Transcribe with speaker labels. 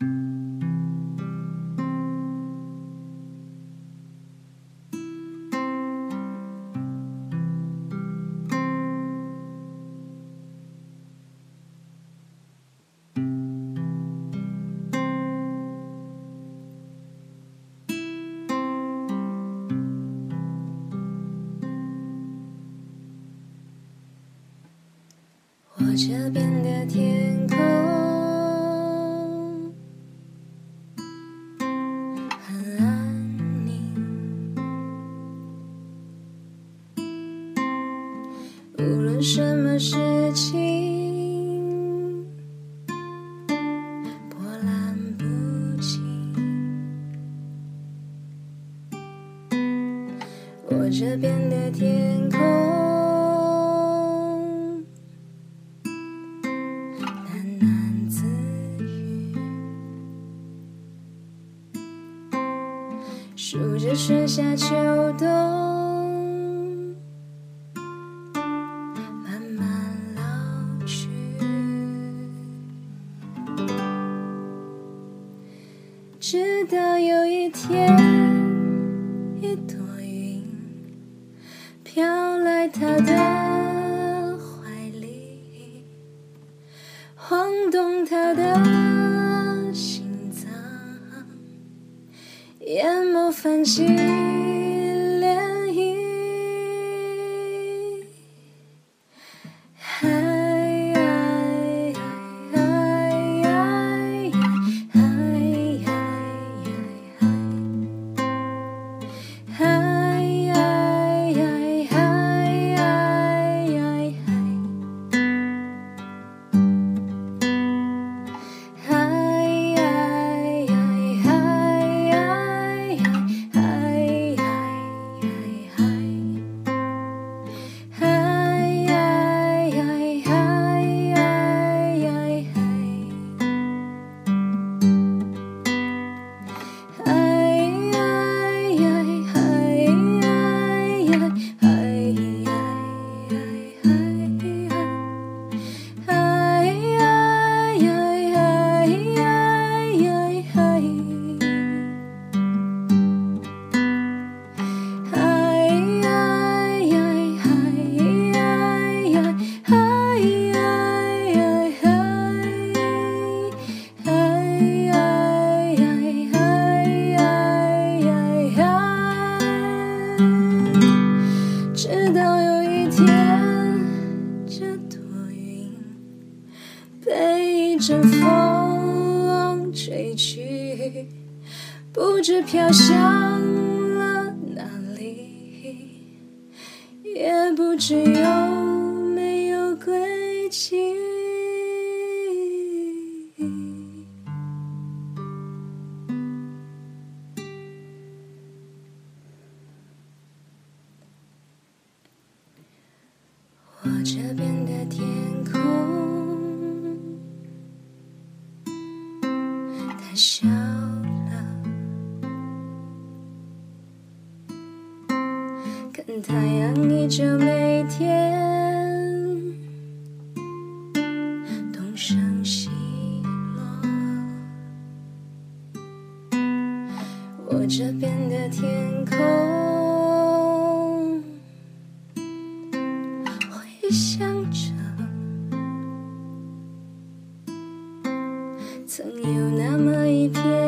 Speaker 1: 我这边的天空无论什么事情波澜不惊。我这边的天空。喃喃自语，数着春夏秋冬，直到有一天，一朵云飘来他的怀里。晃动他的心脏，眼眸泛起阵风吹去，不知飘向了哪里，也不知有没有归期。我这边的天空笑了，看太阳依旧每天东升西落。我这边的天空。回想着，曾有那么一片